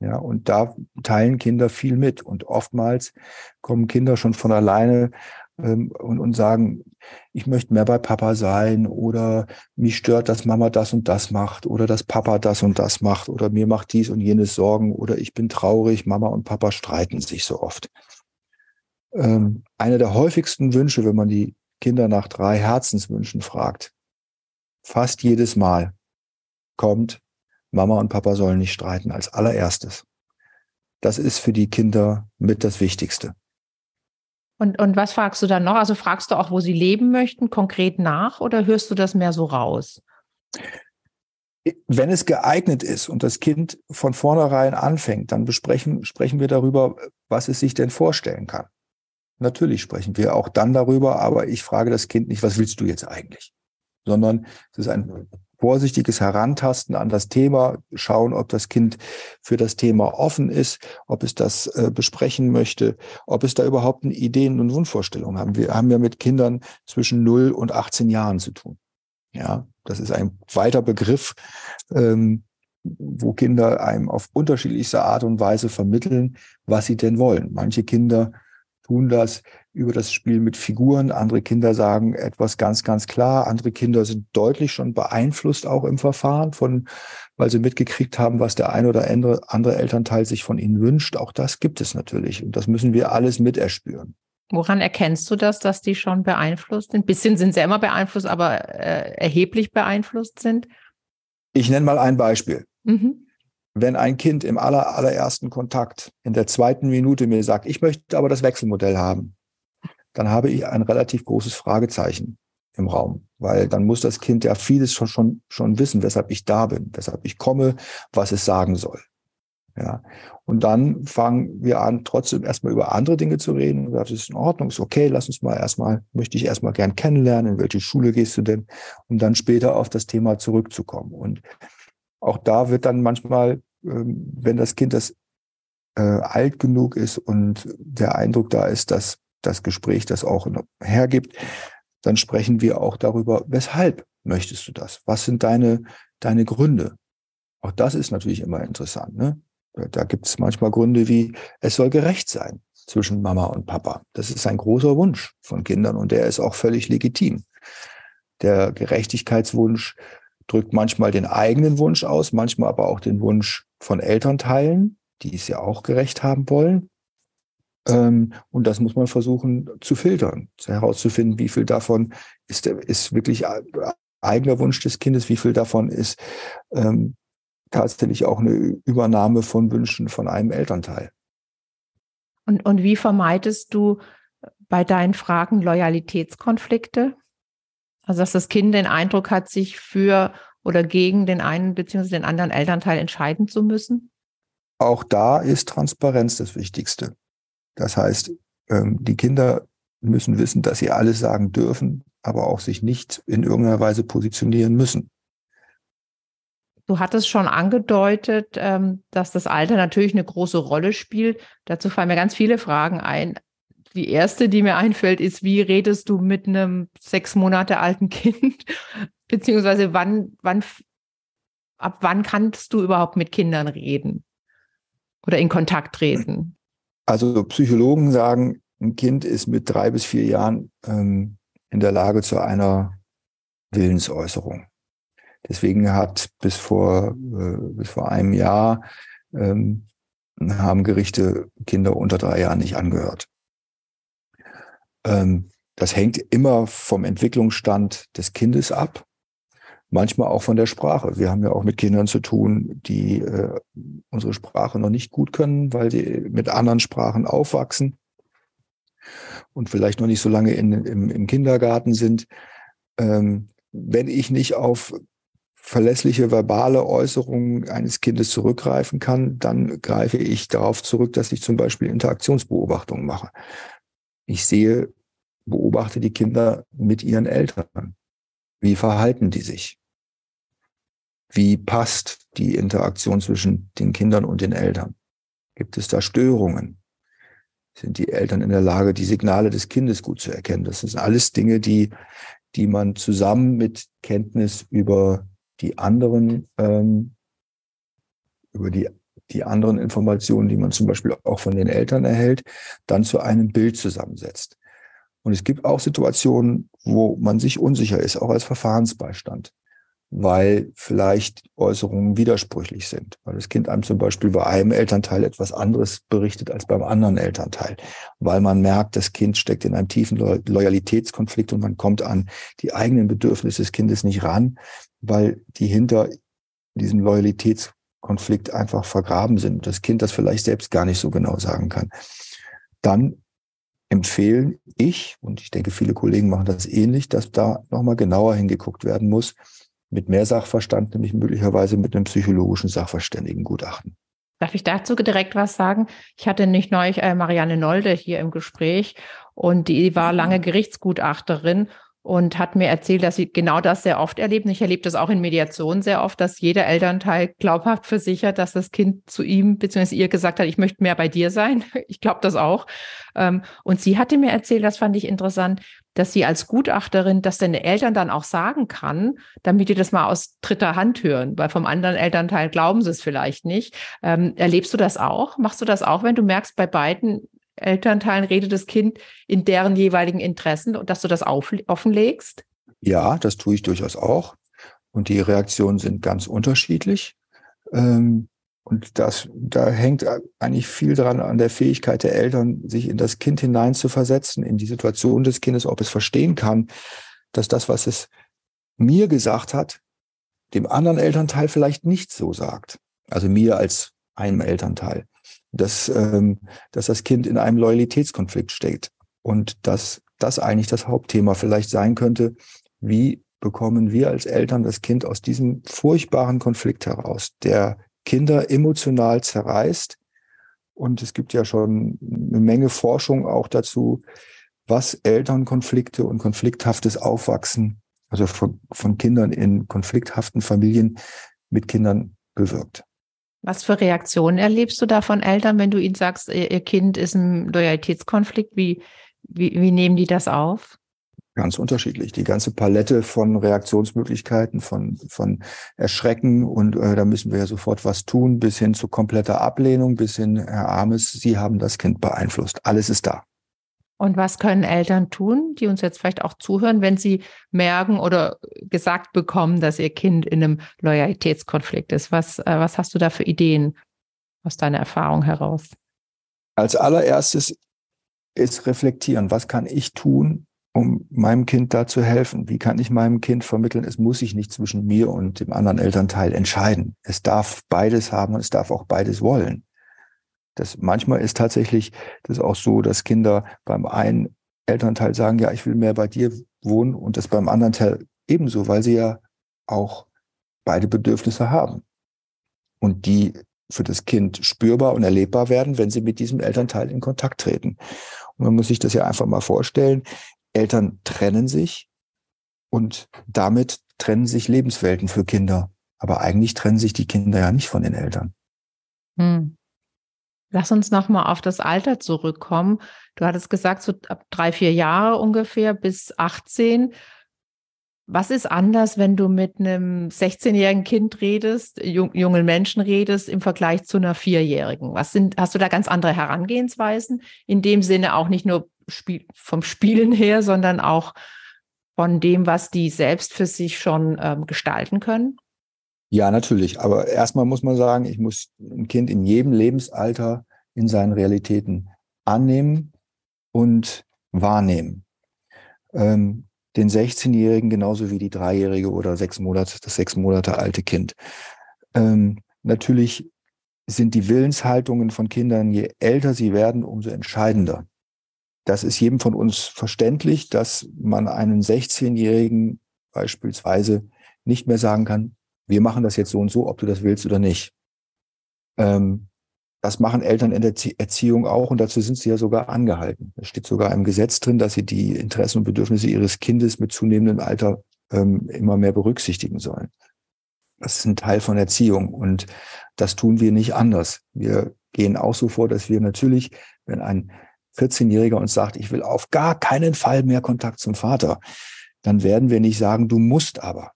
Ja, und da teilen Kinder viel mit. Und oftmals kommen Kinder schon von alleine ähm, und, und sagen, ich möchte mehr bei Papa sein oder mich stört, dass Mama das und das macht oder dass Papa das und das macht oder mir macht dies und jenes Sorgen oder ich bin traurig, Mama und Papa streiten sich so oft. Ähm, einer der häufigsten Wünsche, wenn man die Kinder nach drei Herzenswünschen fragt, fast jedes Mal kommt, Mama und Papa sollen nicht streiten als allererstes. Das ist für die Kinder mit das Wichtigste. Und, und was fragst du dann noch? Also fragst du auch, wo sie leben möchten, konkret nach oder hörst du das mehr so raus? Wenn es geeignet ist und das Kind von vornherein anfängt, dann besprechen, sprechen wir darüber, was es sich denn vorstellen kann. Natürlich sprechen wir auch dann darüber, aber ich frage das Kind nicht, was willst du jetzt eigentlich? Sondern es ist ein vorsichtiges Herantasten an das Thema, schauen, ob das Kind für das Thema offen ist, ob es das äh, besprechen möchte, ob es da überhaupt Ideen und Wunschvorstellungen haben. Wir haben ja mit Kindern zwischen 0 und 18 Jahren zu tun. Ja, das ist ein weiter Begriff, ähm, wo Kinder einem auf unterschiedlichste Art und Weise vermitteln, was sie denn wollen. Manche Kinder tun das über das Spiel mit Figuren. Andere Kinder sagen etwas ganz, ganz klar. Andere Kinder sind deutlich schon beeinflusst auch im Verfahren von, weil sie mitgekriegt haben, was der ein oder andere, andere Elternteil sich von ihnen wünscht. Auch das gibt es natürlich. Und das müssen wir alles miterspüren. Woran erkennst du das, dass die schon beeinflusst sind? Ein bisschen sind sie immer beeinflusst, aber äh, erheblich beeinflusst sind? Ich nenne mal ein Beispiel. Mhm wenn ein Kind im aller, allerersten Kontakt in der zweiten Minute mir sagt, ich möchte aber das Wechselmodell haben, dann habe ich ein relativ großes Fragezeichen im Raum, weil dann muss das Kind ja vieles schon, schon, schon wissen, weshalb ich da bin, weshalb ich komme, was es sagen soll. Ja. Und dann fangen wir an, trotzdem erstmal über andere Dinge zu reden. Das ist in Ordnung, ist okay, lass uns mal erstmal, möchte ich erstmal gern kennenlernen, in welche Schule gehst du denn, um dann später auf das Thema zurückzukommen. Und auch da wird dann manchmal wenn das Kind das äh, alt genug ist und der Eindruck da ist, dass das Gespräch das auch hergibt, dann sprechen wir auch darüber, weshalb möchtest du das? Was sind deine, deine Gründe? Auch das ist natürlich immer interessant. Ne? Da gibt es manchmal Gründe wie, es soll gerecht sein zwischen Mama und Papa. Das ist ein großer Wunsch von Kindern und der ist auch völlig legitim. Der Gerechtigkeitswunsch drückt manchmal den eigenen Wunsch aus, manchmal aber auch den Wunsch von Elternteilen, die es ja auch gerecht haben wollen. Ähm, und das muss man versuchen zu filtern, herauszufinden, wie viel davon ist, ist wirklich eigener Wunsch des Kindes, wie viel davon ist ähm, tatsächlich auch eine Übernahme von Wünschen von einem Elternteil. Und, und wie vermeidest du bei deinen Fragen Loyalitätskonflikte? Also, dass das Kind den Eindruck hat, sich für oder gegen den einen bzw. den anderen Elternteil entscheiden zu müssen? Auch da ist Transparenz das Wichtigste. Das heißt, ähm, die Kinder müssen wissen, dass sie alles sagen dürfen, aber auch sich nicht in irgendeiner Weise positionieren müssen. Du hattest schon angedeutet, ähm, dass das Alter natürlich eine große Rolle spielt. Dazu fallen mir ganz viele Fragen ein. Die erste, die mir einfällt, ist, wie redest du mit einem sechs Monate alten Kind? (laughs) Beziehungsweise wann, wann, ab wann kannst du überhaupt mit Kindern reden oder in Kontakt treten? Also Psychologen sagen, ein Kind ist mit drei bis vier Jahren ähm, in der Lage zu einer Willensäußerung. Deswegen hat bis vor, äh, bis vor einem Jahr ähm, haben Gerichte Kinder unter drei Jahren nicht angehört. Ähm, das hängt immer vom Entwicklungsstand des Kindes ab, manchmal auch von der Sprache. Wir haben ja auch mit Kindern zu tun, die äh, unsere Sprache noch nicht gut können, weil sie mit anderen Sprachen aufwachsen und vielleicht noch nicht so lange in, im, im Kindergarten sind. Ähm, wenn ich nicht auf verlässliche verbale Äußerungen eines Kindes zurückgreifen kann, dann greife ich darauf zurück, dass ich zum Beispiel Interaktionsbeobachtungen mache. Ich sehe, beobachte die Kinder mit ihren Eltern. Wie verhalten die sich? Wie passt die Interaktion zwischen den Kindern und den Eltern? Gibt es da Störungen? Sind die Eltern in der Lage, die Signale des Kindes gut zu erkennen? Das sind alles Dinge, die, die man zusammen mit Kenntnis über die anderen, ähm, über die, die anderen Informationen, die man zum Beispiel auch von den Eltern erhält, dann zu einem Bild zusammensetzt. Und es gibt auch Situationen, wo man sich unsicher ist, auch als Verfahrensbeistand, weil vielleicht Äußerungen widersprüchlich sind, weil das Kind einem zum Beispiel bei einem Elternteil etwas anderes berichtet als beim anderen Elternteil, weil man merkt, das Kind steckt in einem tiefen Loyalitätskonflikt und man kommt an die eigenen Bedürfnisse des Kindes nicht ran, weil die hinter diesem Loyalitätskonflikt einfach vergraben sind. Das Kind das vielleicht selbst gar nicht so genau sagen kann. Dann empfehlen ich, und ich denke, viele Kollegen machen das ähnlich, dass da nochmal genauer hingeguckt werden muss, mit mehr Sachverstand, nämlich möglicherweise mit einem psychologischen Sachverständigengutachten. Darf ich dazu direkt was sagen? Ich hatte nicht neulich äh, Marianne Nolde hier im Gespräch und die war lange Gerichtsgutachterin und hat mir erzählt, dass sie genau das sehr oft erlebt. Ich erlebe das auch in Mediation sehr oft, dass jeder Elternteil glaubhaft versichert, dass das Kind zu ihm bzw. ihr gesagt hat, ich möchte mehr bei dir sein. (laughs) Ich glaube das auch. Ähm, und sie hatte mir erzählt, das fand ich interessant, dass sie als Gutachterin das deine Eltern dann auch sagen kann, damit die das mal aus dritter Hand hören, weil vom anderen Elternteil glauben sie es vielleicht nicht. Ähm, erlebst du das auch? Machst du das auch, wenn du merkst, bei beiden Elternteilen redet das Kind in deren jeweiligen Interessen und dass du das auf, offenlegst? Ja, das tue ich durchaus auch. Und die Reaktionen sind ganz unterschiedlich. Ähm, und das, da hängt eigentlich viel dran an der Fähigkeit der Eltern, sich in das Kind hinein zu versetzen, in die Situation des Kindes, ob es verstehen kann, dass das, was es mir gesagt hat, dem anderen Elternteil vielleicht nicht so sagt. Also mir als einem Elternteil dass, ähm, dass das Kind in einem Loyalitätskonflikt steckt und dass das eigentlich das Hauptthema vielleicht sein könnte. Wie bekommen wir als Eltern das Kind aus diesem furchtbaren Konflikt heraus, der Kinder emotional zerreißt? Und es gibt ja schon eine Menge Forschung auch dazu, was Elternkonflikte und konflikthaftes Aufwachsen, also von, von Kindern in konflikthaften Familien mit Kindern bewirkt. Was für Reaktionen erlebst du da von Eltern, wenn du ihnen sagst, ihr Kind ist im Loyalitätskonflikt? Wie, wie, wie nehmen die das auf? Ganz unterschiedlich. Die ganze Palette von Reaktionsmöglichkeiten, von, von Erschrecken und äh, da müssen wir ja sofort was tun, bis hin zu kompletter Ablehnung, bis hin, Herr Armes, Sie haben das Kind beeinflusst. Alles ist da. Und was können Eltern tun, die uns jetzt vielleicht auch zuhören, wenn sie merken oder gesagt bekommen, dass ihr Kind in einem Loyalitätskonflikt ist? Was, äh, was hast du da für Ideen aus deiner Erfahrung heraus? Als allererstes ist reflektieren. Was kann ich tun, um meinem Kind da zu helfen? Wie kann ich meinem Kind vermitteln, es muss sich nicht zwischen mir und dem anderen Elternteil entscheiden. Es darf beides haben und es darf auch beides wollen. Das manchmal ist tatsächlich das auch so, dass Kinder beim einen Elternteil sagen, ja, ich will mehr bei dir wohnen und das beim anderen Teil ebenso, weil sie ja auch beide Bedürfnisse haben. Und die für das Kind spürbar und erlebbar werden, wenn sie mit diesem Elternteil in Kontakt treten. Und man muss sich das ja einfach mal vorstellen. Eltern trennen sich und damit trennen sich Lebenswelten für Kinder. Aber eigentlich trennen sich die Kinder ja nicht von den Eltern. Hm. Lass uns nochmal auf das Alter zurückkommen. Du hattest gesagt, so ab drei, vier Jahre ungefähr bis 18. Was ist anders, wenn du mit einem 16-jährigen Kind redest, jungen Menschen redest, im Vergleich zu einer Vierjährigen? Was sind, hast du da ganz andere Herangehensweisen? In dem Sinne auch nicht nur Spiel, vom Spielen her, sondern auch von dem, was die selbst für sich schon ähm, gestalten können? Ja, natürlich. Aber erstmal muss man sagen, ich muss ein Kind in jedem Lebensalter in seinen Realitäten annehmen und wahrnehmen. Ähm, den 16-Jährigen genauso wie die Dreijährige oder sechs Monate, das sechs Monate alte Kind. Ähm, natürlich sind die Willenshaltungen von Kindern, je älter sie werden, umso entscheidender. Das ist jedem von uns verständlich, dass man einen 16-Jährigen beispielsweise nicht mehr sagen kann, wir machen das jetzt so und so, ob du das willst oder nicht. Ähm, das machen Eltern in der Erziehung auch und dazu sind sie ja sogar angehalten. Es steht sogar im Gesetz drin, dass sie die Interessen und Bedürfnisse ihres Kindes mit zunehmendem Alter ähm, immer mehr berücksichtigen sollen. Das ist ein Teil von Erziehung und das tun wir nicht anders. Wir gehen auch so vor, dass wir natürlich, wenn ein 14-Jähriger uns sagt, ich will auf gar keinen Fall mehr Kontakt zum Vater, dann werden wir nicht sagen, du musst aber,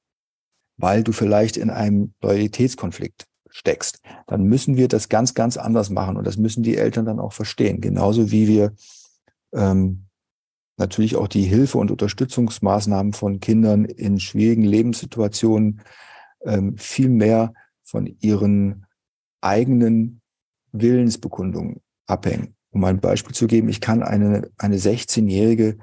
weil du vielleicht in einem Loyalitätskonflikt steckst. Dann müssen wir das ganz, ganz anders machen und das müssen die Eltern dann auch verstehen. Genauso wie wir ähm, natürlich auch die Hilfe und Unterstützungsmaßnahmen von Kindern in schwierigen Lebenssituationen ähm, viel mehr von ihren eigenen Willensbekundungen abhängen. Um ein Beispiel zu geben, ich kann eine, eine 16-Jährige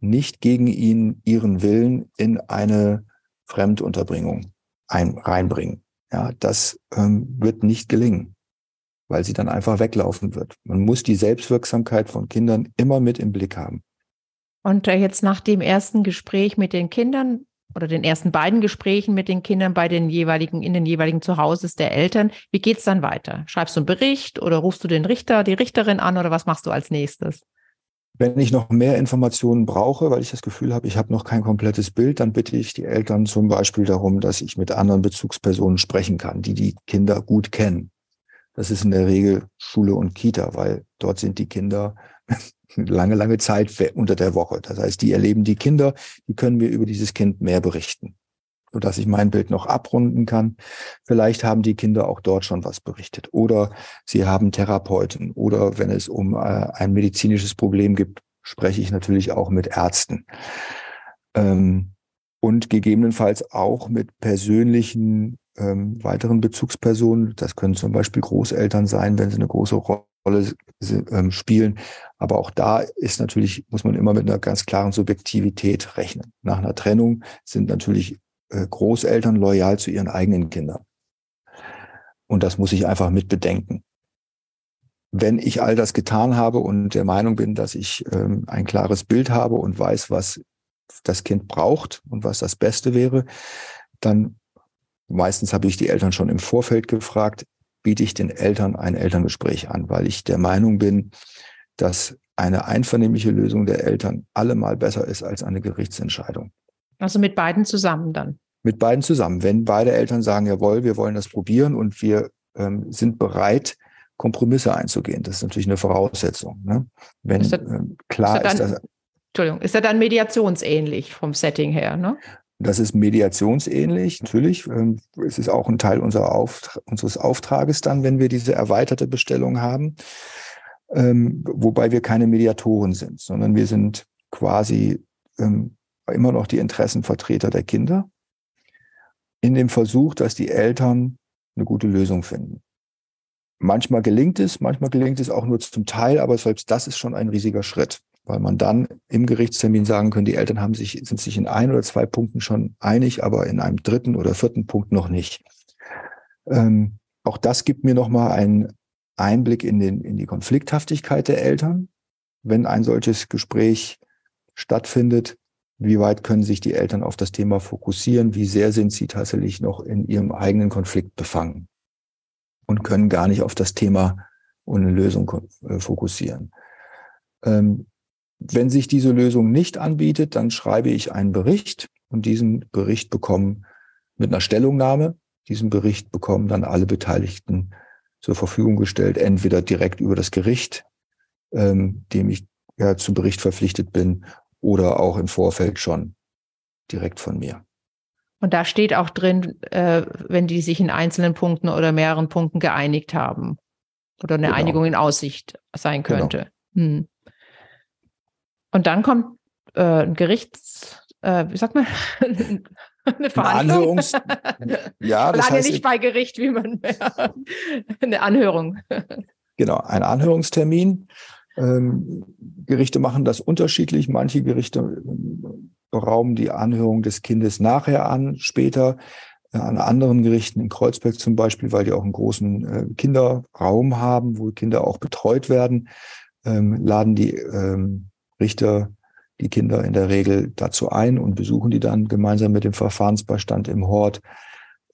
nicht gegen ihn, ihren Willen in eine Fremdunterbringung ein, reinbringen. Ja, das ähm, wird nicht gelingen, weil sie dann einfach weglaufen wird. Man muss die Selbstwirksamkeit von Kindern immer mit im Blick haben. Und äh, jetzt nach dem ersten Gespräch mit den Kindern, oder den ersten beiden Gesprächen mit den Kindern bei den jeweiligen, in den jeweiligen Zuhauses der Eltern. Wie geht's dann weiter? Schreibst du einen Bericht oder rufst du den Richter, die Richterin an oder was machst du als nächstes? Wenn ich noch mehr Informationen brauche, weil ich das Gefühl habe, ich habe noch kein komplettes Bild, dann bitte ich die Eltern zum Beispiel darum, dass ich mit anderen Bezugspersonen sprechen kann, die die Kinder gut kennen. Das ist in der Regel Schule und Kita, weil dort sind die Kinder (laughs) lange, lange Zeit unter der Woche. Das heißt, die erleben die Kinder, die können mir über dieses Kind mehr berichten, sodass ich mein Bild noch abrunden kann. Vielleicht haben die Kinder auch dort schon was berichtet oder sie haben Therapeuten oder wenn es um äh, ein medizinisches Problem gibt, spreche ich natürlich auch mit Ärzten. Ähm, und gegebenenfalls auch mit persönlichen ähm, weiteren Bezugspersonen. Das können zum Beispiel Großeltern sein, wenn sie eine große Rolle ähm, spielen. Aber auch da ist natürlich, muss man immer mit einer ganz klaren Subjektivität rechnen. Nach einer Trennung sind natürlich Großeltern loyal zu ihren eigenen Kindern. Und das muss ich einfach mit bedenken. Wenn ich all das getan habe und der Meinung bin, dass ich ähm, ein klares Bild habe und weiß, was das Kind braucht und was das Beste wäre, dann meistens habe ich die Eltern schon im Vorfeld gefragt, biete ich den Eltern ein Elterngespräch an, weil ich der Meinung bin, dass eine einvernehmliche Lösung der Eltern allemal besser ist als eine Gerichtsentscheidung. Also mit beiden zusammen dann? Mit beiden zusammen. Wenn beide Eltern sagen, jawohl, wir wollen das probieren und wir ähm, sind bereit, Kompromisse einzugehen. Das ist natürlich eine Voraussetzung. Ne? Wenn ist das, ähm, klar ist, dann, ist, dass. Entschuldigung, ist ja dann mediationsähnlich vom Setting her, ne? Das ist mediationsähnlich, natürlich. Ähm, es ist auch ein Teil unserer Auftra unseres Auftrages dann, wenn wir diese erweiterte Bestellung haben. Ähm, wobei wir keine Mediatoren sind, sondern wir sind quasi ähm, immer noch die Interessenvertreter der Kinder in dem Versuch, dass die Eltern eine gute Lösung finden. Manchmal gelingt es, manchmal gelingt es auch nur zum Teil, aber selbst das ist schon ein riesiger Schritt weil man dann im Gerichtstermin sagen kann, die Eltern haben sich, sind sich in ein oder zwei Punkten schon einig, aber in einem dritten oder vierten Punkt noch nicht. Ähm, auch das gibt mir nochmal einen Einblick in, den, in die Konflikthaftigkeit der Eltern. Wenn ein solches Gespräch stattfindet, wie weit können sich die Eltern auf das Thema fokussieren? Wie sehr sind sie tatsächlich noch in ihrem eigenen Konflikt befangen und können gar nicht auf das Thema und eine Lösung äh, fokussieren? Ähm, wenn sich diese Lösung nicht anbietet, dann schreibe ich einen Bericht und diesen Bericht bekommen mit einer Stellungnahme. Diesen Bericht bekommen dann alle Beteiligten zur Verfügung gestellt, entweder direkt über das Gericht, ähm, dem ich ja zum Bericht verpflichtet bin, oder auch im Vorfeld schon direkt von mir. Und da steht auch drin, äh, wenn die sich in einzelnen Punkten oder mehreren Punkten geeinigt haben oder eine genau. Einigung in Aussicht sein genau. könnte. Genau. Hm. Und dann kommt äh, ein Gerichts, äh, wie sagt man, (laughs) eine Verhandlung. Anhörungs ja, das Lange heißt, nicht bei Gericht, wie man (laughs) eine Anhörung. Genau, ein Anhörungstermin. Ähm, Gerichte machen das unterschiedlich. Manche Gerichte ähm, berauben die Anhörung des Kindes nachher an, später. Äh, an anderen Gerichten, in Kreuzberg zum Beispiel, weil die auch einen großen äh, Kinderraum haben, wo Kinder auch betreut werden, ähm, laden die ähm, Richter die Kinder in der Regel dazu ein und besuchen die dann gemeinsam mit dem Verfahrensbeistand im Hort.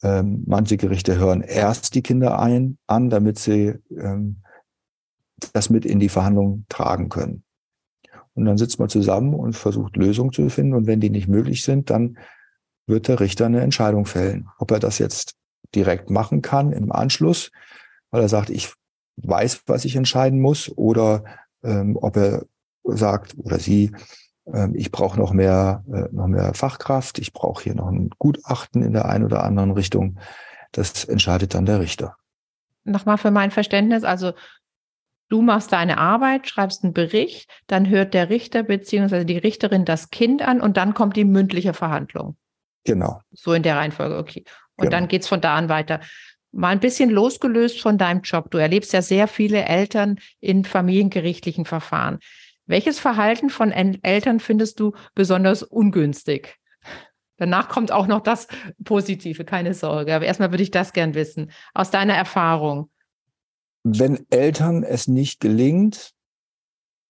Ähm, manche Gerichte hören erst die Kinder ein, an, damit sie ähm, das mit in die Verhandlungen tragen können. Und dann sitzt man zusammen und versucht Lösungen zu finden. Und wenn die nicht möglich sind, dann wird der Richter eine Entscheidung fällen. Ob er das jetzt direkt machen kann im Anschluss, weil er sagt, ich weiß, was ich entscheiden muss, oder ähm, ob er sagt oder sie, ähm, ich brauche noch mehr, äh, noch mehr Fachkraft, ich brauche hier noch ein Gutachten in der einen oder anderen Richtung. Das entscheidet dann der Richter. Nochmal für mein Verständnis, also du machst deine Arbeit, schreibst einen Bericht, dann hört der Richter bzw. die Richterin das Kind an und dann kommt die mündliche Verhandlung. Genau. So in der Reihenfolge, okay. Und genau. dann geht es von da an weiter. Mal ein bisschen losgelöst von deinem Job. Du erlebst ja sehr viele Eltern in familiengerichtlichen Verfahren. Welches Verhalten von Eltern findest du besonders ungünstig? Danach kommt auch noch das Positive, keine Sorge. Aber erstmal würde ich das gern wissen, aus deiner Erfahrung. Wenn Eltern es nicht gelingt,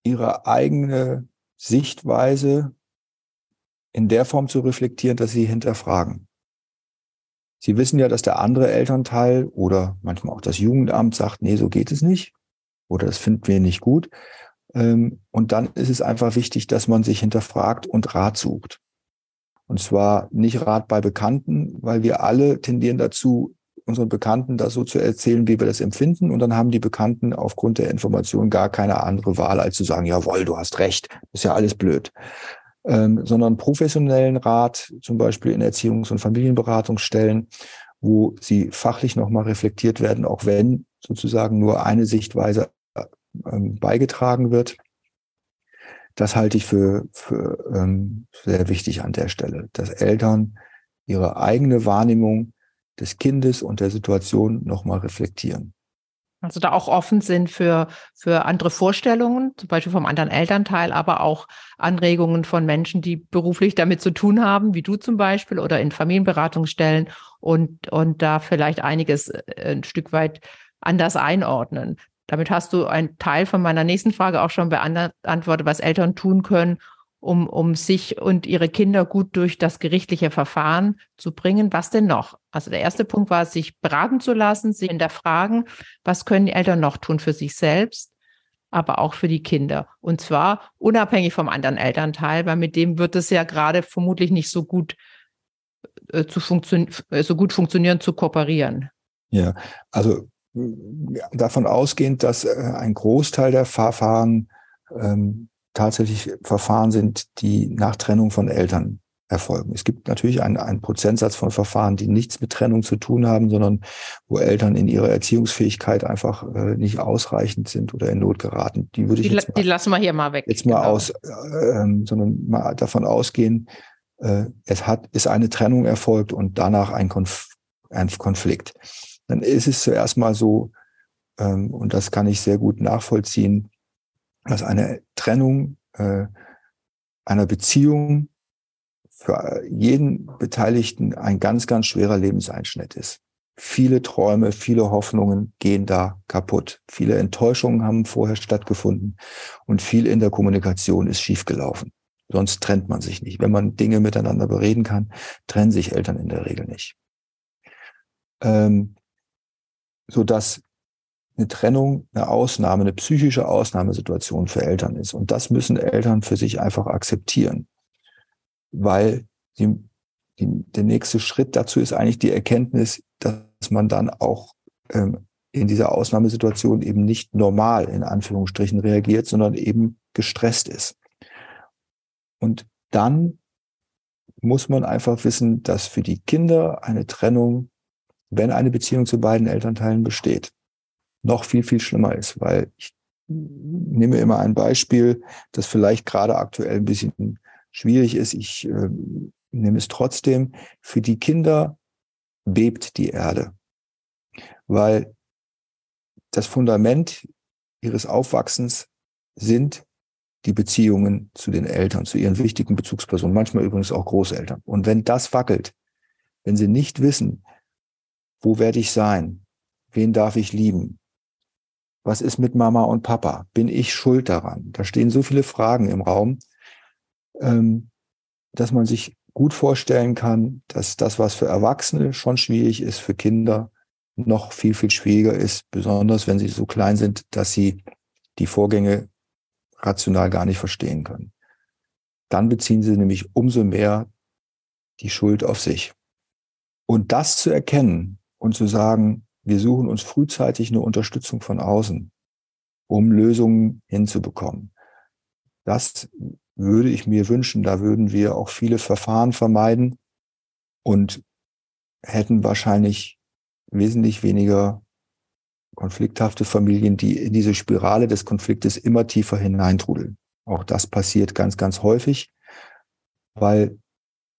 ihre eigene Sichtweise in der Form zu reflektieren, dass sie hinterfragen. Sie wissen ja, dass der andere Elternteil oder manchmal auch das Jugendamt sagt, nee, so geht es nicht oder das finden wir nicht gut. Ähm, und dann ist es einfach wichtig, dass man sich hinterfragt und Rat sucht. Und zwar nicht Rat bei Bekannten, weil wir alle tendieren dazu, unseren Bekannten das so zu erzählen, wie wir das empfinden. Und dann haben die Bekannten aufgrund der Information gar keine andere Wahl, als zu sagen, jawohl, du hast recht, ist ja alles blöd. Ähm, sondern professionellen Rat, zum Beispiel in Erziehungs- und Familienberatungsstellen, wo sie fachlich nochmal reflektiert werden, auch wenn sozusagen nur eine Sichtweise ähm, beigetragen wird. Das halte ich für, für ähm, sehr wichtig an der Stelle, dass Eltern ihre eigene Wahrnehmung des Kindes und der Situation nochmal reflektieren. Also da auch offen sind für, für andere Vorstellungen, zum Beispiel vom anderen Elternteil, aber auch Anregungen von Menschen, die beruflich damit zu tun haben, wie du zum Beispiel, oder in Familienberatungsstellen und, und da vielleicht einiges äh, ein Stück weit anders einordnen. Damit hast du einen Teil von meiner nächsten Frage auch schon beantwortet, was Eltern tun können, um, um sich und ihre Kinder gut durch das gerichtliche Verfahren zu bringen. Was denn noch? Also der erste Punkt war, sich beraten zu lassen, sich hinterfragen, was können die Eltern noch tun für sich selbst, aber auch für die Kinder. Und zwar unabhängig vom anderen Elternteil, weil mit dem wird es ja gerade vermutlich nicht so gut äh, zu funktionieren, äh, so gut funktionieren, zu kooperieren. Ja, also davon ausgehend, dass äh, ein Großteil der Verfahren ähm, tatsächlich Verfahren sind, die nach Trennung von Eltern erfolgen. Es gibt natürlich einen, einen Prozentsatz von Verfahren, die nichts mit Trennung zu tun haben, sondern wo Eltern in ihrer Erziehungsfähigkeit einfach äh, nicht ausreichend sind oder in Not geraten. Die würde ich die, jetzt mal, die lassen wir hier mal weg. Jetzt mal genau. aus, äh, sondern mal davon ausgehen, äh, es hat ist eine Trennung erfolgt und danach ein, Konf ein Konflikt dann ist es zuerst mal so, ähm, und das kann ich sehr gut nachvollziehen, dass eine Trennung äh, einer Beziehung für jeden Beteiligten ein ganz, ganz schwerer Lebenseinschnitt ist. Viele Träume, viele Hoffnungen gehen da kaputt. Viele Enttäuschungen haben vorher stattgefunden und viel in der Kommunikation ist schiefgelaufen. Sonst trennt man sich nicht. Wenn man Dinge miteinander bereden kann, trennen sich Eltern in der Regel nicht. Ähm, so dass eine Trennung eine Ausnahme, eine psychische Ausnahmesituation für Eltern ist. Und das müssen Eltern für sich einfach akzeptieren, weil die, die, der nächste Schritt dazu ist eigentlich die Erkenntnis, dass man dann auch ähm, in dieser Ausnahmesituation eben nicht normal in Anführungsstrichen reagiert, sondern eben gestresst ist. Und dann muss man einfach wissen, dass für die Kinder eine Trennung wenn eine Beziehung zu beiden Elternteilen besteht, noch viel, viel schlimmer ist, weil ich nehme immer ein Beispiel, das vielleicht gerade aktuell ein bisschen schwierig ist. Ich äh, nehme es trotzdem. Für die Kinder bebt die Erde, weil das Fundament ihres Aufwachsens sind die Beziehungen zu den Eltern, zu ihren wichtigen Bezugspersonen, manchmal übrigens auch Großeltern. Und wenn das wackelt, wenn sie nicht wissen, wo werde ich sein, wen darf ich lieben, was ist mit Mama und Papa, bin ich schuld daran? Da stehen so viele Fragen im Raum, ähm, dass man sich gut vorstellen kann, dass das, was für Erwachsene schon schwierig ist, für Kinder noch viel, viel schwieriger ist, besonders wenn sie so klein sind, dass sie die Vorgänge rational gar nicht verstehen können. Dann beziehen sie nämlich umso mehr die Schuld auf sich. Und das zu erkennen und zu sagen, wir suchen uns frühzeitig eine Unterstützung von außen, um Lösungen hinzubekommen. Das würde ich mir wünschen. Da würden wir auch viele Verfahren vermeiden und hätten wahrscheinlich wesentlich weniger konflikthafte Familien, die in diese Spirale des Konfliktes immer tiefer hineintrudeln. Auch das passiert ganz, ganz häufig, weil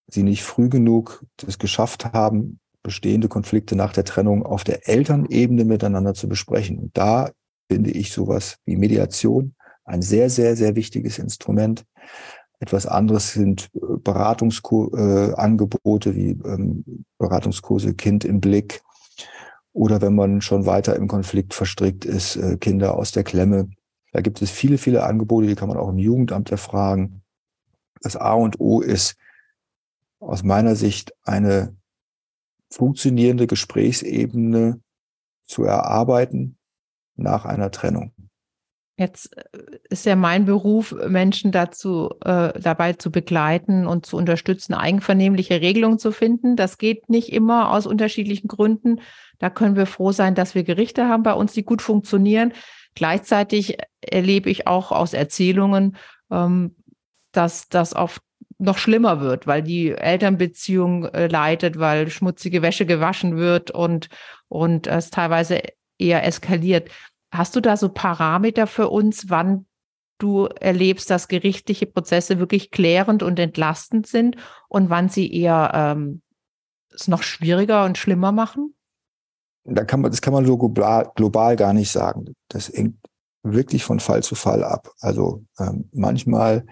sie nicht früh genug es geschafft haben, bestehende Konflikte nach der Trennung auf der Elternebene miteinander zu besprechen. Und da finde ich sowas wie Mediation ein sehr, sehr, sehr wichtiges Instrument. Etwas anderes sind äh, Beratungsangebote äh, wie ähm, Beratungskurse Kind im Blick oder wenn man schon weiter im Konflikt verstrickt ist, äh, Kinder aus der Klemme. Da gibt es viele, viele Angebote, die kann man auch im Jugendamt erfragen. Das A und O ist aus meiner Sicht eine funktionierende Gesprächsebene zu erarbeiten nach einer Trennung. Jetzt äh, ist ja mein Beruf, Menschen dazu äh, dabei zu begleiten und zu unterstützen, eigenvernehmliche Regelungen zu finden. Das geht nicht immer aus unterschiedlichen Gründen. Da können wir froh sein, dass wir Gerichte haben bei uns, die gut funktionieren. Gleichzeitig erlebe ich auch aus Erzählungen, ähm, dass das oft noch schlimmer wird, weil die Elternbeziehung äh, leidet, weil schmutzige Wäsche gewaschen wird und, und es teilweise eher eskaliert. Hast du da so Parameter für uns, wann du erlebst, dass gerichtliche Prozesse wirklich klärend und entlastend sind und wann sie eher ähm, es noch schwieriger und schlimmer machen? Da kann man, das kann man so global, global gar nicht sagen. Das hängt wirklich von Fall zu Fall ab. Also ähm, manchmal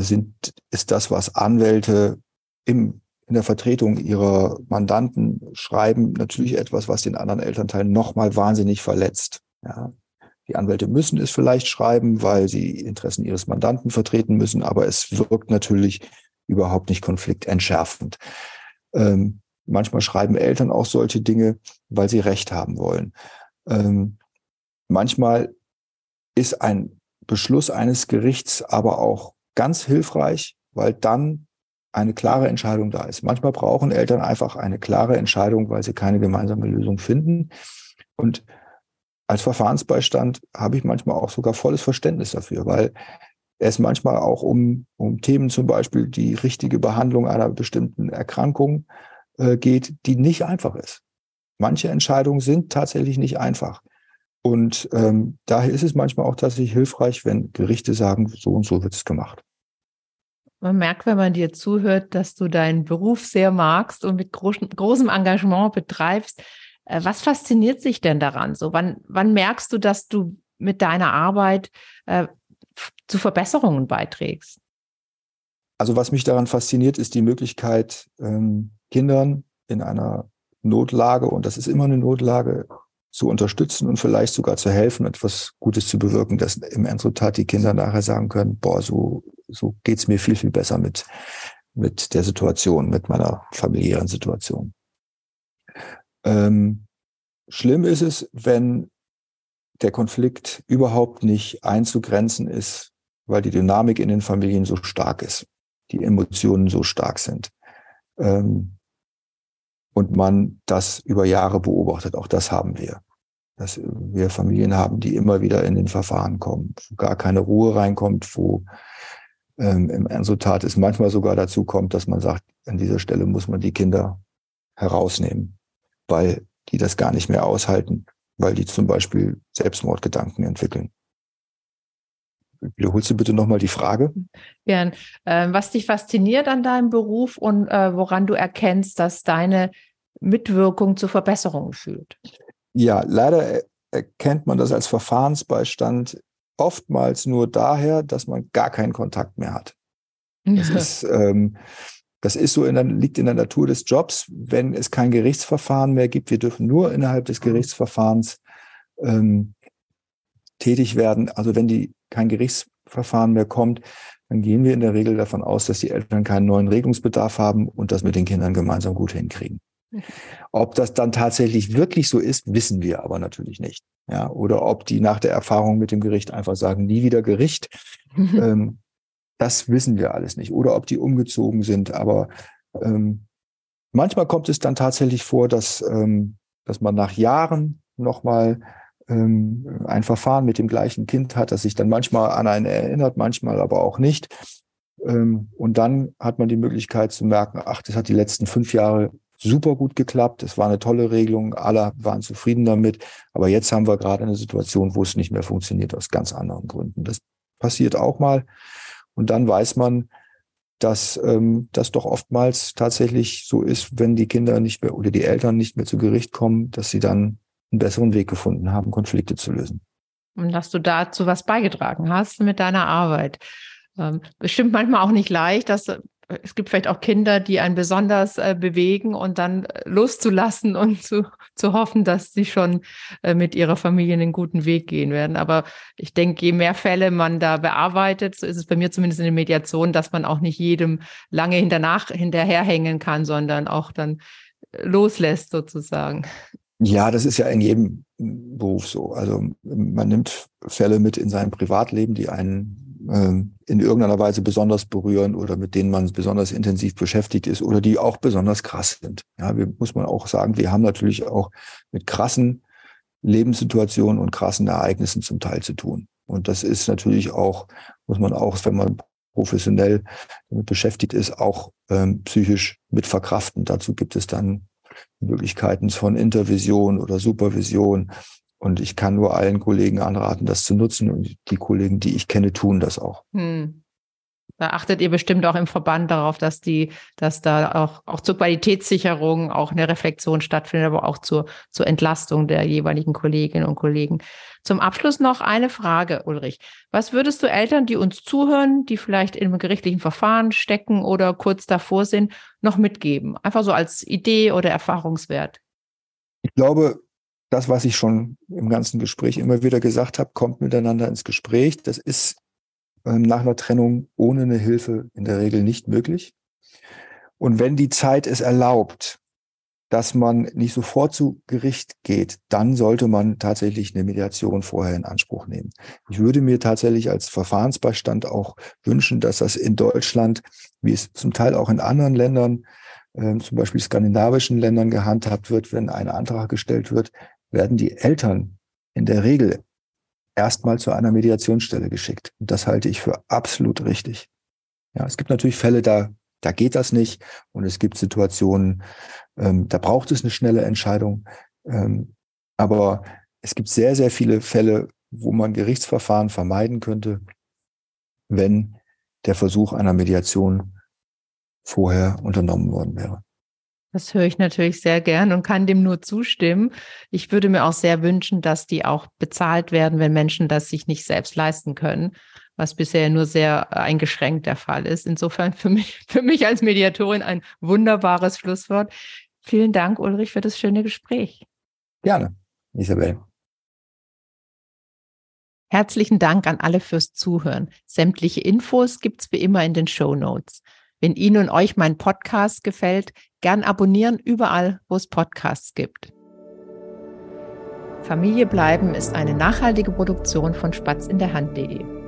sind, ist das, was Anwälte im in der Vertretung ihrer Mandanten schreiben, natürlich etwas, was den anderen Elternteil nochmal wahnsinnig verletzt. Ja. Die Anwälte müssen es vielleicht schreiben, weil sie Interessen ihres Mandanten vertreten müssen, aber es wirkt natürlich überhaupt nicht konfliktentschärfend. Ähm, manchmal schreiben Eltern auch solche Dinge, weil sie Recht haben wollen. Ähm, manchmal ist ein Beschluss eines Gerichts aber auch ganz hilfreich, weil dann eine klare Entscheidung da ist. Manchmal brauchen Eltern einfach eine klare Entscheidung, weil sie keine gemeinsame Lösung finden. Und als Verfahrensbeistand habe ich manchmal auch sogar volles Verständnis dafür, weil es manchmal auch um, um Themen zum Beispiel die richtige Behandlung einer bestimmten Erkrankung äh, geht, die nicht einfach ist. Manche Entscheidungen sind tatsächlich nicht einfach. Und ähm, daher ist es manchmal auch tatsächlich hilfreich, wenn Gerichte sagen, so und so wird es gemacht. Man merkt, wenn man dir zuhört, dass du deinen Beruf sehr magst und mit großem, großem Engagement betreibst. Äh, was fasziniert sich denn daran? So, wann, wann merkst du, dass du mit deiner Arbeit äh, zu Verbesserungen beiträgst? Also was mich daran fasziniert, ist die Möglichkeit, ähm, Kindern in einer Notlage, und das ist immer eine Notlage, zu unterstützen und vielleicht sogar zu helfen, etwas Gutes zu bewirken, dass im Endresultat die Kinder nachher sagen können, boah, so, so geht's mir viel, viel besser mit, mit der Situation, mit meiner familiären Situation. Ähm, schlimm ist es, wenn der Konflikt überhaupt nicht einzugrenzen ist, weil die Dynamik in den Familien so stark ist, die Emotionen so stark sind. Ähm, und man das über Jahre beobachtet. Auch das haben wir. Dass wir Familien haben, die immer wieder in den Verfahren kommen, wo gar keine Ruhe reinkommt, wo ähm, im Resultat es manchmal sogar dazu kommt, dass man sagt, an dieser Stelle muss man die Kinder herausnehmen, weil die das gar nicht mehr aushalten, weil die zum Beispiel Selbstmordgedanken entwickeln. Wiederholst du bitte nochmal die Frage? Gern. Ähm, was dich fasziniert an deinem Beruf und äh, woran du erkennst, dass deine Mitwirkung zu Verbesserungen führt? Ja, leider erkennt man das als Verfahrensbeistand oftmals nur daher, dass man gar keinen Kontakt mehr hat. Das (laughs) ist, ähm, das ist so in der, liegt in der Natur des Jobs, wenn es kein Gerichtsverfahren mehr gibt. Wir dürfen nur innerhalb des mhm. Gerichtsverfahrens ähm, tätig werden. Also wenn die kein Gerichtsverfahren mehr kommt, dann gehen wir in der Regel davon aus, dass die Eltern keinen neuen Regelungsbedarf haben und das mit den Kindern gemeinsam gut hinkriegen. Ob das dann tatsächlich wirklich so ist, wissen wir aber natürlich nicht. Ja, oder ob die nach der Erfahrung mit dem Gericht einfach sagen, nie wieder Gericht. ähm, das wissen wir alles nicht. Oder ob die umgezogen sind. Aber ähm, manchmal kommt es dann tatsächlich vor, dass, ähm, dass man nach Jahren nochmal ähm, ein Verfahren mit dem gleichen Kind hat, das sich dann manchmal an einen erinnert, manchmal aber auch nicht. Ähm, und dann hat man die Möglichkeit zu merken, ach, das hat die letzten fünf Jahre super gut geklappt. Es war eine tolle Regelung. Alle waren zufrieden damit. Aber jetzt haben wir gerade eine Situation, wo es nicht mehr funktioniert aus ganz anderen Gründen. Das passiert auch mal. Und dann weiß man, dass ähm, das doch oftmals tatsächlich so ist, wenn die Kinder nicht mehr oder die Eltern nicht mehr zu Gericht kommen, dass sie dann einen besseren Weg gefunden haben, Konflikte zu lösen. Und dass du dazu was beigetragen hast mit deiner Arbeit. Ähm, bestimmt manchmal auch nicht leicht, dass äh, es gibt vielleicht auch Kinder, die einen besonders äh, bewegen und dann äh, loszulassen und zu, zu hoffen, dass sie schon mit ihrer Familie einen guten Weg gehen werden. Aber ich denke, je mehr Fälle man da bearbeitet, so ist es bei mir zumindest in der Mediation, dass man auch nicht jedem lange hinternach, hinterherhängen kann, sondern auch dann loslässt sozusagen. Ja, das ist ja in jedem Beruf so. Also man nimmt Fälle mit in sein Privatleben, die einen äh, in irgendeiner Weise besonders berühren oder mit denen man besonders intensiv beschäftigt ist oder die auch besonders krass sind. Ja, wir, muss man auch sagen, wir haben natürlich auch mit krassen Lebenssituationen und krassen Ereignissen zum Teil zu tun. Und das ist natürlich auch, muss man auch, wenn man professionell damit beschäftigt ist, auch ähm, psychisch mit verkraften. Dazu gibt es dann Möglichkeiten von Intervision oder Supervision. Und ich kann nur allen Kollegen anraten, das zu nutzen. Und die Kollegen, die ich kenne, tun das auch. Hm. Da achtet ihr bestimmt auch im Verband darauf, dass die, dass da auch, auch zur Qualitätssicherung auch eine Reflexion stattfindet, aber auch zur, zur Entlastung der jeweiligen Kolleginnen und Kollegen. Zum Abschluss noch eine Frage, Ulrich. Was würdest du Eltern, die uns zuhören, die vielleicht in einem gerichtlichen Verfahren stecken oder kurz davor sind, noch mitgeben? Einfach so als Idee oder Erfahrungswert. Ich glaube, das, was ich schon im ganzen Gespräch immer wieder gesagt habe, kommt miteinander ins Gespräch. Das ist ähm, nach einer Trennung ohne eine Hilfe in der Regel nicht möglich. Und wenn die Zeit es erlaubt, dass man nicht sofort zu Gericht geht, dann sollte man tatsächlich eine Mediation vorher in Anspruch nehmen. Ich würde mir tatsächlich als Verfahrensbeistand auch wünschen, dass das in Deutschland, wie es zum Teil auch in anderen Ländern, äh, zum Beispiel skandinavischen Ländern gehandhabt wird, wenn ein Antrag gestellt wird, werden die Eltern in der Regel erstmal zu einer Mediationsstelle geschickt. Und das halte ich für absolut richtig. Ja, es gibt natürlich Fälle, da da geht das nicht. Und es gibt Situationen, ähm, da braucht es eine schnelle Entscheidung. Ähm, aber es gibt sehr, sehr viele Fälle, wo man Gerichtsverfahren vermeiden könnte, wenn der Versuch einer Mediation vorher unternommen worden wäre. Das höre ich natürlich sehr gern und kann dem nur zustimmen. Ich würde mir auch sehr wünschen, dass die auch bezahlt werden, wenn Menschen das sich nicht selbst leisten können was bisher nur sehr eingeschränkt der Fall ist. Insofern für mich, (laughs) für mich als Mediatorin ein wunderbares Schlusswort. Vielen Dank, Ulrich, für das schöne Gespräch. Gerne, Isabel. Herzlichen Dank an alle fürs Zuhören. Sämtliche Infos gibt's wie immer in den Show Notes. Wenn Ihnen und euch mein Podcast gefällt, gern abonnieren überall, wo es Podcasts gibt. Familie bleiben ist eine nachhaltige Produktion von Spatz in der Hand.de.